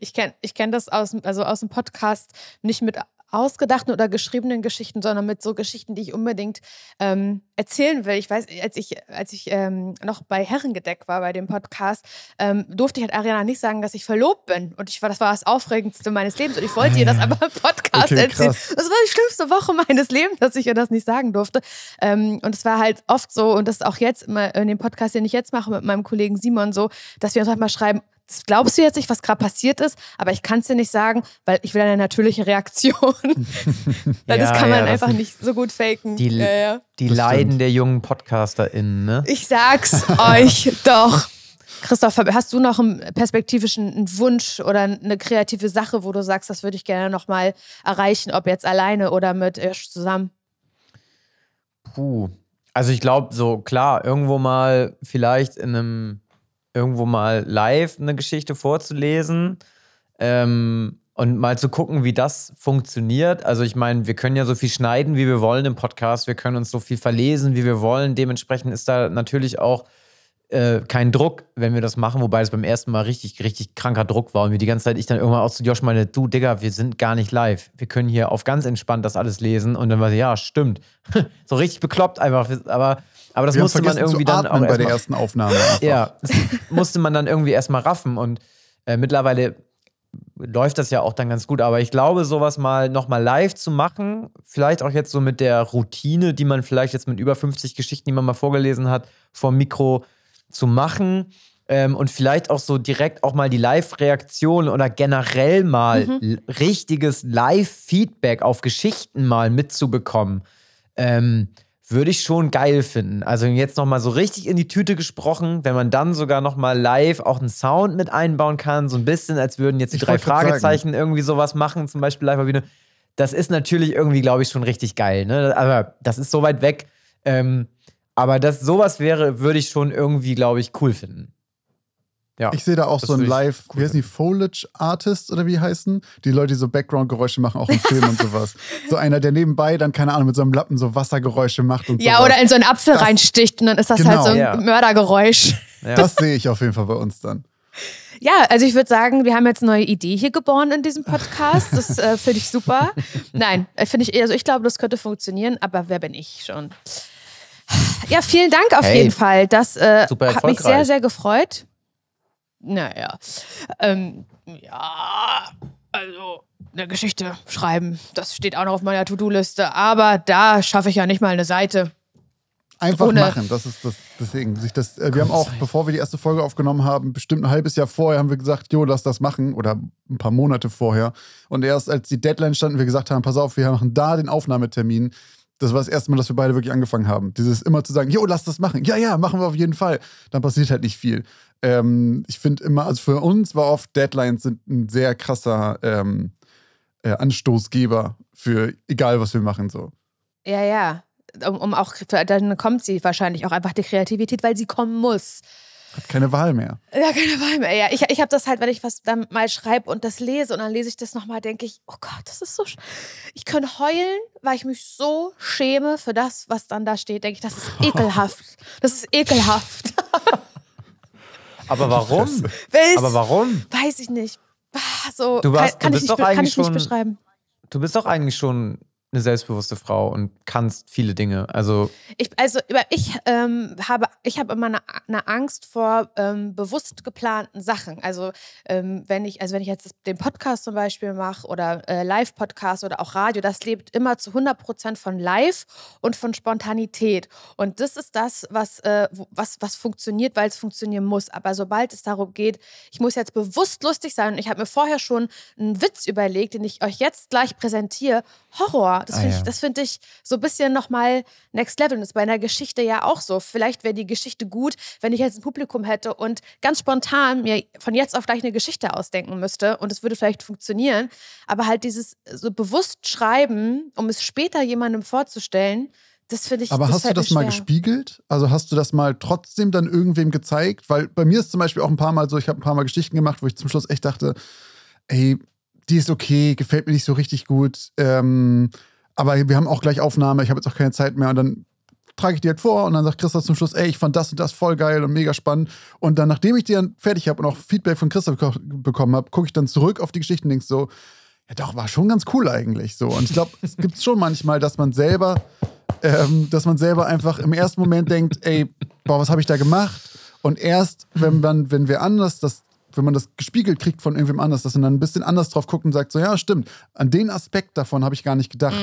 Ich kenne ich kenn das aus, also aus dem Podcast nicht mit ausgedachten oder geschriebenen Geschichten, sondern mit so Geschichten, die ich unbedingt ähm, erzählen will. Ich weiß, als ich, als ich ähm, noch bei Herrengedeck war, bei dem Podcast, ähm, durfte ich halt Ariana nicht sagen, dass ich verlobt bin. Und ich war, das war das Aufregendste meines Lebens. Und ich wollte ihr das aber im Podcast okay, erzählen. Das war die schlimmste Woche meines Lebens, dass ich ihr das nicht sagen durfte. Ähm, und es war halt oft so, und das ist auch jetzt in dem Podcast, den ich jetzt mache mit meinem Kollegen Simon so, dass wir uns halt mal schreiben, das glaubst du jetzt nicht, was gerade passiert ist, aber ich kann es dir nicht sagen, weil ich will eine natürliche Reaktion. das ja, kann man ja, einfach nicht so gut faken. Die, ja, die Leiden der jungen PodcasterInnen, ne? Ich sag's euch doch. Christoph, hast du noch einen perspektivischen Wunsch oder eine kreative Sache, wo du sagst, das würde ich gerne nochmal erreichen, ob jetzt alleine oder mit Irsch zusammen? Puh. Also ich glaube, so klar, irgendwo mal vielleicht in einem irgendwo mal live eine Geschichte vorzulesen ähm, und mal zu gucken, wie das funktioniert. Also ich meine, wir können ja so viel schneiden, wie wir wollen im Podcast, wir können uns so viel verlesen, wie wir wollen. Dementsprechend ist da natürlich auch äh, kein Druck, wenn wir das machen, wobei es beim ersten Mal richtig, richtig kranker Druck war und wir die ganze Zeit ich dann irgendwann auch zu Josh meine, du Digga, wir sind gar nicht live. Wir können hier auf ganz entspannt das alles lesen und dann war sie, ja, stimmt. so richtig bekloppt einfach, aber aber das wir musste man irgendwie dann auch bei der ersten Aufnahme. Einfach. Ja, das musste man dann irgendwie erstmal raffen und äh, mittlerweile läuft das ja auch dann ganz gut. Aber ich glaube, sowas mal nochmal live zu machen, vielleicht auch jetzt so mit der Routine, die man vielleicht jetzt mit über 50 Geschichten, die man mal vorgelesen hat, vor dem Mikro zu machen. Ähm, und vielleicht auch so direkt auch mal die Live-Reaktion oder generell mal mhm. richtiges Live-Feedback auf Geschichten mal mitzubekommen. Ähm, würde ich schon geil finden. Also jetzt nochmal so richtig in die Tüte gesprochen, wenn man dann sogar nochmal live auch einen Sound mit einbauen kann, so ein bisschen, als würden jetzt die ich drei Fragezeichen sagen. irgendwie sowas machen, zum Beispiel live Bühne. Das ist natürlich irgendwie, glaube ich, schon richtig geil. Ne? Aber das ist so weit weg. Ähm, aber dass sowas wäre, würde ich schon irgendwie, glaube ich, cool finden. Ja, ich sehe da auch so ein Live, cool wie heißen die, Foliage Artist oder wie heißen? Die Leute, die so Background-Geräusche machen, auch im Film und sowas. So einer, der nebenbei dann, keine Ahnung, mit so einem Lappen so Wassergeräusche macht und so. Ja, sowas. oder in so einen Apfel das, reinsticht und dann ist das genau. halt so ein ja. Mördergeräusch. Ja. Das sehe ich auf jeden Fall bei uns dann. Ja, also ich würde sagen, wir haben jetzt eine neue Idee hier geboren in diesem Podcast. Das äh, finde ich super. Nein, äh, finde ich, also ich glaube, das könnte funktionieren, aber wer bin ich schon? Ja, vielen Dank auf Hey, jeden Fall. Das äh, hat mich sehr, sehr gefreut. Naja. Ähm, ja, also eine Geschichte schreiben, das steht auch noch auf meiner To-Do-Liste. Aber da schaffe ich ja nicht mal eine Seite. Einfach Ohne- machen, das ist das, deswegen. Sich das, äh, wir haben auch, bevor wir die erste Folge aufgenommen haben, bestimmt ein halbes Jahr vorher haben wir gesagt, jo, lass das machen oder ein paar Monate vorher. Und erst als die Deadline stand und wir gesagt haben, pass auf, wir machen da den Aufnahmetermin, das war das erste Mal, dass wir beide wirklich angefangen haben. Dieses immer zu sagen, jo, lass das machen. Ja, ja, machen wir auf jeden Fall. Dann passiert halt nicht viel. Ähm, ich finde immer, also für uns war oft Deadlines sind ein sehr krasser ähm, äh, Anstoßgeber für egal, was wir machen so. Ja, ja. Um, um auch, dann kommt sie wahrscheinlich auch einfach die Kreativität, weil sie kommen muss. Hat keine Wahl mehr. Ja, keine Wahl mehr. Ja, ich, ich habe das halt, wenn ich was dann mal schreibe und das lese und dann lese ich das nochmal, denke ich, oh Gott, das ist so. sch- Ich könnte heulen, weil ich mich so schäme für das, was dann da steht. Denke ich, das ist ekelhaft. Das ist ekelhaft. Aber warum? Weiß, Aber warum? weiß ich nicht. Ah, So Du warst- kann, kann du ich, bist nicht, doch eigentlich ich nicht schon- beschreiben. Du bist doch eigentlich schon eine selbstbewusste Frau und kannst viele Dinge. Also, Ich, also ich ähm, habe, ich habe immer eine, eine Angst vor ähm, bewusst geplanten Sachen. Also ähm, wenn ich, also wenn ich jetzt den Podcast zum Beispiel mache oder äh, Live-Podcast oder auch Radio, das lebt immer zu 100 Prozent von Live und von Spontanität. Und das ist das, was, äh, was, was funktioniert, weil es funktionieren muss. Aber sobald es darum geht, ich muss jetzt bewusst lustig sein und ich habe mir vorher schon einen Witz überlegt, den ich euch jetzt gleich präsentiere, Horror. Das Ah, finde ja. ich, das finde ich so ein bisschen nochmal Next Level. Und das ist bei einer Geschichte ja auch so. Vielleicht wäre die Geschichte gut, wenn ich jetzt ein Publikum hätte und ganz spontan mir von jetzt auf gleich eine Geschichte ausdenken müsste und es würde vielleicht funktionieren. Aber halt dieses so bewusst schreiben, um es später jemandem vorzustellen, das finde ich. Aber hast du das mal schwer. gespiegelt? Also hast du das mal trotzdem dann irgendwem gezeigt? Weil bei mir ist zum Beispiel auch ein paar Mal so, ich habe ein paar Mal Geschichten gemacht, wo ich zum Schluss echt dachte, ey, die ist okay, gefällt mir nicht so richtig gut. Ähm, aber wir haben auch gleich Aufnahme, ich habe jetzt auch keine Zeit mehr. Und dann trage ich die halt vor und dann sagt Christoph zum Schluss, ey, ich fand das und das voll geil und mega spannend. Und dann, nachdem ich die dann fertig habe und auch Feedback von Christoph beko- bekommen habe, gucke ich dann zurück auf die Geschichten und denk so, ja doch, war schon ganz cool eigentlich so. Und ich glaube, es gibt schon manchmal, dass man selber ähm, dass man selber einfach im ersten Moment denkt, ey, boah, was habe ich da gemacht? Und erst, wenn man, wenn wir anders das, wenn man das gespiegelt kriegt von irgendwem anders, dass man dann ein bisschen anders drauf guckt und sagt, so, ja, stimmt, an den Aspekt davon habe ich gar nicht gedacht.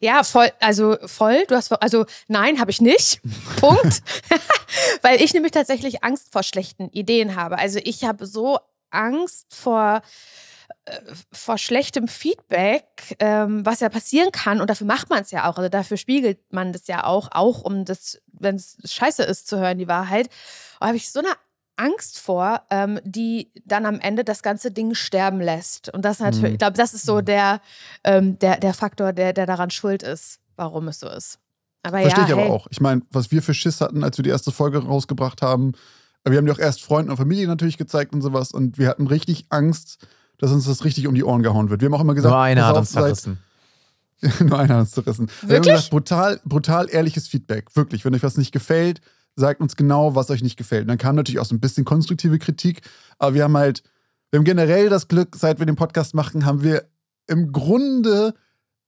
Ja, voll, also voll. Du hast, also nein, habe ich nicht. Punkt. Weil ich nämlich tatsächlich Angst vor schlechten Ideen habe. Also ich habe so Angst vor äh, vor schlechtem Feedback, ähm, was ja passieren kann, und dafür macht man es ja auch, also dafür spiegelt man das ja auch, auch um das, wenn es scheiße ist, zu hören, die Wahrheit. Habe ich so eine Angst vor, ähm, die dann am Ende das ganze Ding sterben lässt. Und das natürlich, Mhm. ich glaube, das ist so der, ähm, der, der Faktor, der, der daran schuld ist, warum es so ist. Aber Verstehe ja, ich aber hey, auch. Ich meine, was wir für Schiss hatten, als wir die erste Folge rausgebracht haben, wir haben die auch erst Freunden und Familie natürlich gezeigt und sowas und wir hatten richtig Angst, dass uns das richtig um die Ohren gehauen wird. Wir haben auch immer gesagt, nur einer hat uns zerrissen. Nur einer hat uns zerrissen. Wir haben Wirklich? gesagt, brutal, brutal ehrliches Feedback. Wirklich. Wenn euch was nicht gefällt, sagt uns genau, was euch nicht gefällt. Und dann kam natürlich auch so ein bisschen konstruktive Kritik. Aber wir haben halt, wir haben generell das Glück, seit wir den Podcast machen, haben wir im Grunde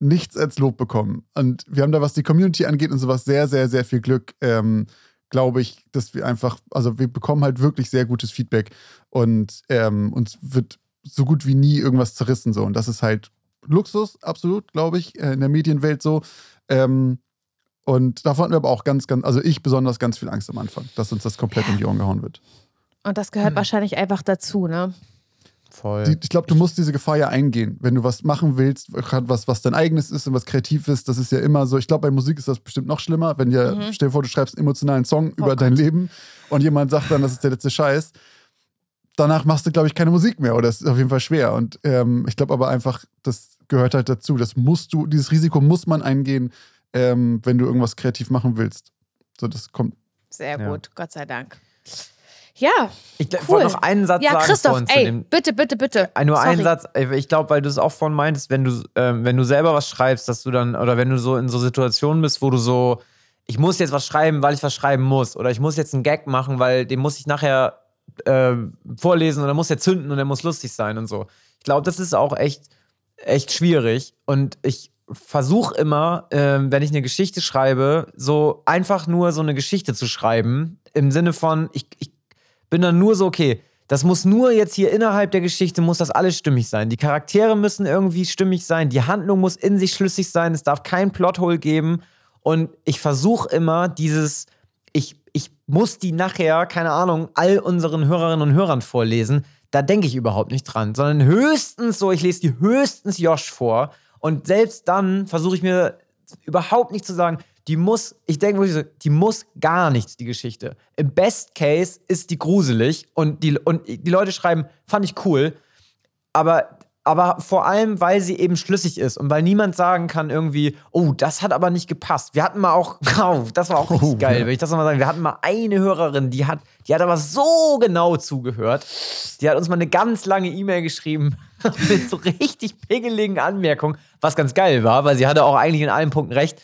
nichts als Lob bekommen. Und wir haben da, was die Community angeht und sowas, sehr, sehr, sehr viel Glück. Ähm, Glaube ich, dass wir einfach, also wir bekommen halt wirklich sehr gutes Feedback und ähm, uns wird so gut wie nie irgendwas zerrissen so. Und das ist halt Luxus, absolut, glaube ich, äh, in der Medienwelt so. Ähm, und davon hatten wir aber auch ganz, ganz, also ich besonders ganz viel Angst am Anfang, dass uns das komplett um die Ohren gehauen wird. und das gehört wahrscheinlich einfach dazu, ne? Voll. Die, ich glaube, du musst diese Gefahr ja eingehen. Wenn du was machen willst, gerade was, was dein eigenes ist und was kreativ ist, das ist ja immer so. Ich glaube, bei Musik ist das bestimmt noch schlimmer, wenn dir, Mhm. stell dir vor, du schreibst einen emotionalen Song über Gott. dein Leben und jemand sagt dann, das ist der letzte Scheiß. Danach machst du, glaube ich, keine Musik mehr oder es ist auf jeden Fall schwer. Und ähm, ich glaube aber einfach, das gehört halt dazu. Das musst du, dieses Risiko muss man eingehen, ähm, wenn du irgendwas kreativ machen willst. So, das kommt. Sehr Ja. gut, Gott sei Dank. Ja, Ich Cool. wollte noch einen Satz ja, sagen Christoph, vorhin zu ey, dem. bitte, bitte, bitte. Äh, Nur Sorry. ein Satz. Ich glaube, weil du es auch vorhin meintest, wenn du, ähm, wenn du selber was schreibst, dass du dann, oder wenn du so in so Situationen bist, wo du so, ich muss jetzt was schreiben, weil ich was schreiben muss, oder ich muss jetzt einen Gag machen, weil den muss ich nachher äh, vorlesen und dann muss er zünden und er muss lustig sein und so. Ich glaube, das ist auch echt, echt schwierig. Und ich versuche immer, äh, wenn ich eine Geschichte schreibe, so einfach nur so eine Geschichte zu schreiben. Im Sinne von, ich, ich bin dann nur so, okay, das muss nur jetzt hier innerhalb der Geschichte, muss das alles stimmig sein. Die Charaktere müssen irgendwie stimmig sein, die Handlung muss in sich schlüssig sein, es darf kein Plothole geben. Und ich versuche immer dieses, ich, ich muss die nachher, keine Ahnung, all unseren Hörerinnen und Hörern vorlesen. Da denke ich überhaupt nicht dran, sondern höchstens so, ich lese die höchstens Josh vor. Und selbst dann versuche ich mir überhaupt nicht zu sagen, die muss, ich denke wirklich so, die muss gar nichts, die Geschichte. Im Best Case ist die gruselig und die, und die Leute schreiben, fand ich cool, aber, aber vor allem, weil sie eben schlüssig ist und weil niemand sagen kann irgendwie, oh, das hat aber nicht gepasst. Wir hatten mal auch, oh, das war auch richtig oh, geil, ja. wenn ich das nochmal sagen, wir hatten mal eine Hörerin, die hat, die hat aber so genau zugehört. Die hat uns mal eine ganz lange E-Mail geschrieben mit so richtig pingeligen Anmerkungen, was ganz geil war, weil sie hatte auch eigentlich in allen Punkten recht.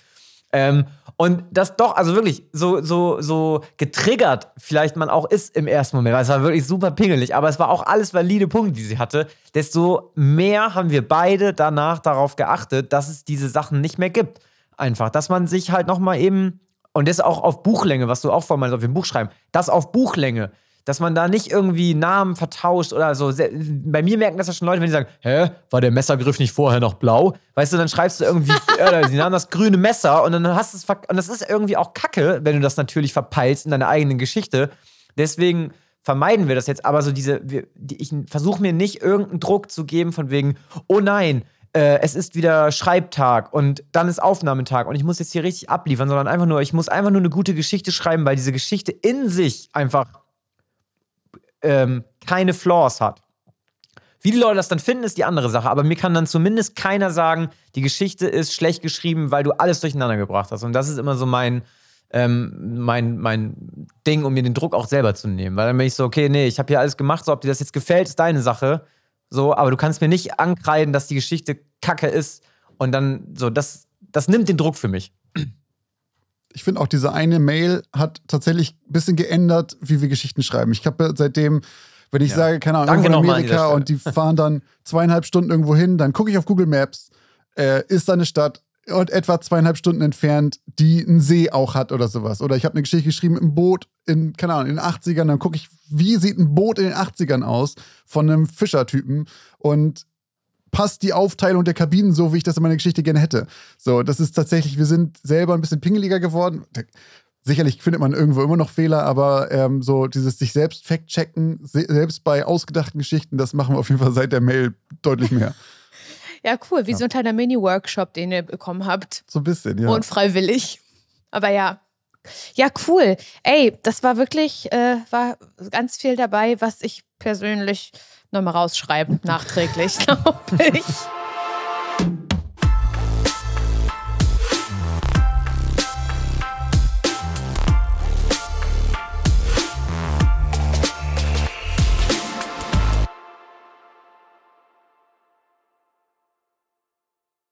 Ähm, und das doch, also wirklich so, so, so getriggert vielleicht man auch ist im ersten Moment, weil es war wirklich super pingelig, aber es war auch alles valide Punkte, die sie hatte, desto mehr haben wir beide danach darauf geachtet, dass es diese Sachen nicht mehr gibt. Einfach, dass man sich halt nochmal eben, und das auch auf Buchlänge, was du auch vorhin meinst, auf dem Buch schreiben, das auf Buchlänge dass man da nicht irgendwie Namen vertauscht oder so. Bei mir merken das ja schon Leute, wenn die sagen, hä, war der Messergriff nicht vorher noch blau? Weißt du, dann schreibst du irgendwie, äh, die nahmen das grüne Messer und dann hast du es und das ist irgendwie auch Kacke, wenn du das natürlich verpeilst in deiner eigenen Geschichte. Deswegen vermeiden wir das jetzt, aber so diese, wir, die, ich versuche mir nicht irgendeinen Druck zu geben von wegen, oh nein, äh, es ist wieder Schreibtag und dann ist Aufnahmetag und ich muss jetzt hier richtig abliefern, sondern einfach nur, ich muss einfach nur eine gute Geschichte schreiben, weil diese Geschichte in sich einfach ähm, keine Flaws hat. Wie die Leute das dann finden, ist die andere Sache. Aber mir kann dann zumindest keiner sagen, die Geschichte ist schlecht geschrieben, weil du alles durcheinander gebracht hast. Und das ist immer so mein, ähm, mein, mein Ding, um mir den Druck auch selber zu nehmen. Weil dann bin ich so, okay, nee, ich habe hier alles gemacht, so ob dir das jetzt gefällt, ist deine Sache. So, aber du kannst mir nicht ankreiden, dass die Geschichte kacke ist. Und dann, so, das, das nimmt den Druck für mich ich finde auch diese eine Mail hat tatsächlich ein bisschen geändert, wie wir Geschichten schreiben. Ich habe seitdem, wenn ich ja. sage, keine Ahnung, Danke irgendwo in Amerika und die fahren dann zweieinhalb Stunden irgendwo hin, dann gucke ich auf Google Maps, äh, ist da eine Stadt und etwa zweieinhalb Stunden entfernt, die einen See auch hat oder sowas. Oder ich habe eine Geschichte geschrieben im Boot in, keine Ahnung, in den 80ern, dann gucke ich, wie sieht ein Boot in den 80ern aus von einem Fischertypen und passt die Aufteilung der Kabinen so, wie ich das in meiner Geschichte gerne hätte. So, das ist tatsächlich, wir sind selber ein bisschen pingeliger geworden. Sicherlich findet man irgendwo immer noch Fehler, aber ähm, so dieses sich selbst fact-checken, selbst bei ausgedachten Geschichten, das machen wir auf jeden Fall seit der Mail deutlich mehr. ja, cool, wie ja. so ein kleiner Mini-Workshop, den ihr bekommen habt. So ein bisschen, ja. Unfreiwillig. Aber ja. Ja, cool. Ey, das war wirklich, äh, war ganz viel dabei, was ich persönlich nochmal rausschreiben, nachträglich, glaube ich.